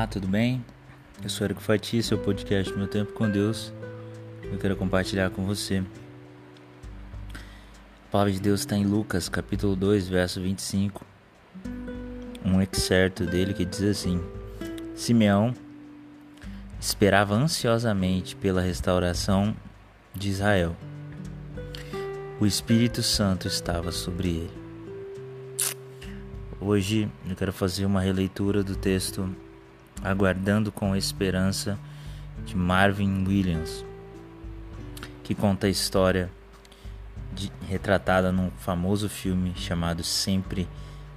Olá, tudo bem? Eu sou Erico Fati, seu podcast Meu Tempo com Deus. Eu quero compartilhar com você. A palavra de Deus está em Lucas, capítulo 2, verso 25. Um excerto dele que diz assim: Simeão esperava ansiosamente pela restauração de Israel. O Espírito Santo estava sobre ele. Hoje eu quero fazer uma releitura do texto Aguardando com Esperança de Marvin Williams, que conta a história de, retratada num famoso filme chamado Sempre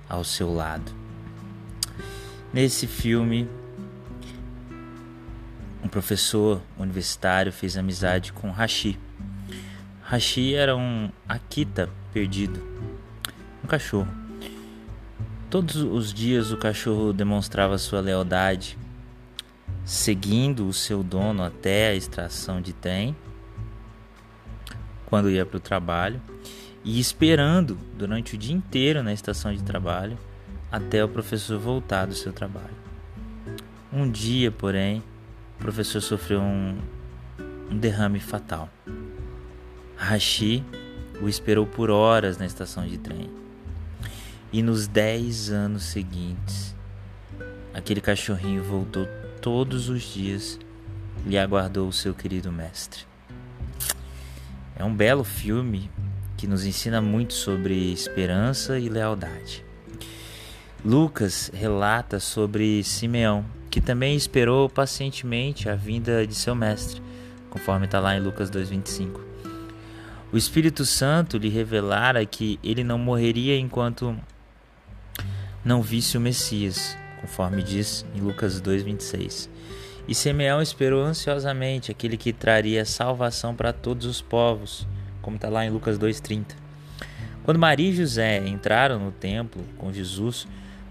ao Seu Lado. Nesse filme, um professor universitário fez amizade com Hashi. Hashi era um Akita perdido, um cachorro Todos os dias o cachorro demonstrava sua lealdade, seguindo o seu dono até a extração de trem, quando ia para o trabalho, e esperando durante o dia inteiro na estação de trabalho até o professor voltar do seu trabalho. Um dia, porém, o professor sofreu um, um derrame fatal. Hashi o esperou por horas na estação de trem e nos dez anos seguintes, aquele cachorrinho voltou todos os dias e aguardou o seu querido mestre. É um belo filme que nos ensina muito sobre esperança e lealdade. Lucas relata sobre Simeão, que também esperou pacientemente a vinda de seu mestre, conforme está lá em Lucas 2,25. O Espírito Santo lhe revelara que ele não morreria enquanto não visse o Messias, conforme diz em Lucas 2:26. E Simeão esperou ansiosamente aquele que traria salvação para todos os povos, como está lá em Lucas 2:30. Quando Maria e José entraram no templo com Jesus,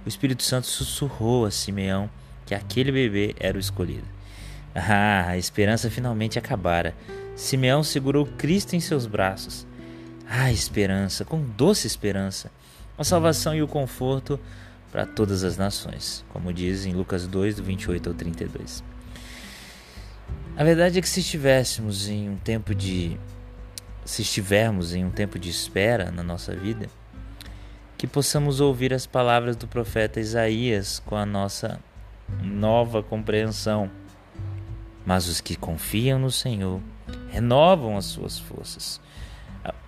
o Espírito Santo sussurrou a Simeão que aquele bebê era o escolhido. Ah, a esperança finalmente acabara. Simeão segurou Cristo em seus braços. Ah, esperança, com doce esperança a salvação e o conforto para todas as nações, como diz em Lucas 2, do 28 ao 32. A verdade é que se estivéssemos em um tempo de se estivermos em um tempo de espera na nossa vida, que possamos ouvir as palavras do profeta Isaías com a nossa nova compreensão. Mas os que confiam no Senhor renovam as suas forças.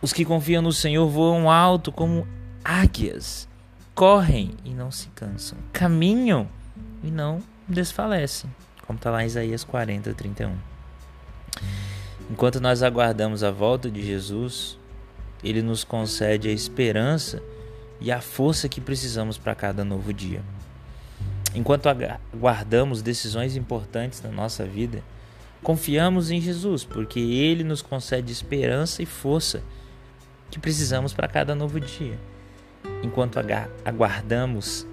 Os que confiam no Senhor voam alto como águias correm e não se cansam, caminham e não desfalecem, como está lá em Isaías 40, 31. Enquanto nós aguardamos a volta de Jesus, ele nos concede a esperança e a força que precisamos para cada novo dia. Enquanto aguardamos decisões importantes na nossa vida, confiamos em Jesus, porque ele nos concede esperança e força que precisamos para cada novo dia enquanto aguardamos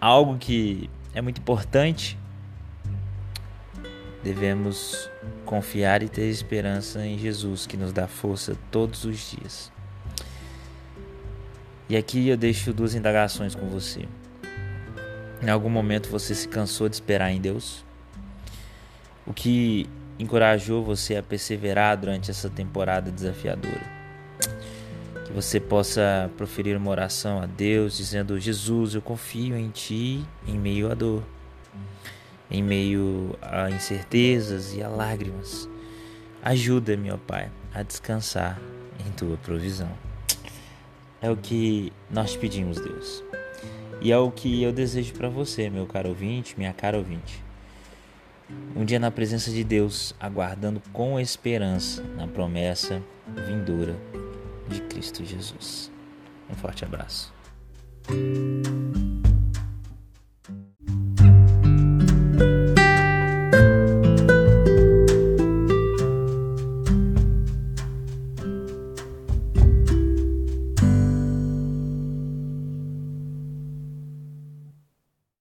algo que é muito importante, devemos confiar e ter esperança em Jesus, que nos dá força todos os dias. E aqui eu deixo duas indagações com você. Em algum momento você se cansou de esperar em Deus? O que encorajou você a perseverar durante essa temporada desafiadora? Que você possa proferir uma oração a Deus dizendo: Jesus, eu confio em Ti em meio à dor, em meio a incertezas e a lágrimas. Ajuda-me, ó Pai, a descansar em Tua provisão. É o que nós pedimos, Deus. E é o que eu desejo para você, meu caro ouvinte, minha cara ouvinte. Um dia na presença de Deus, aguardando com esperança na promessa vindoura de Cristo Jesus. Um forte abraço.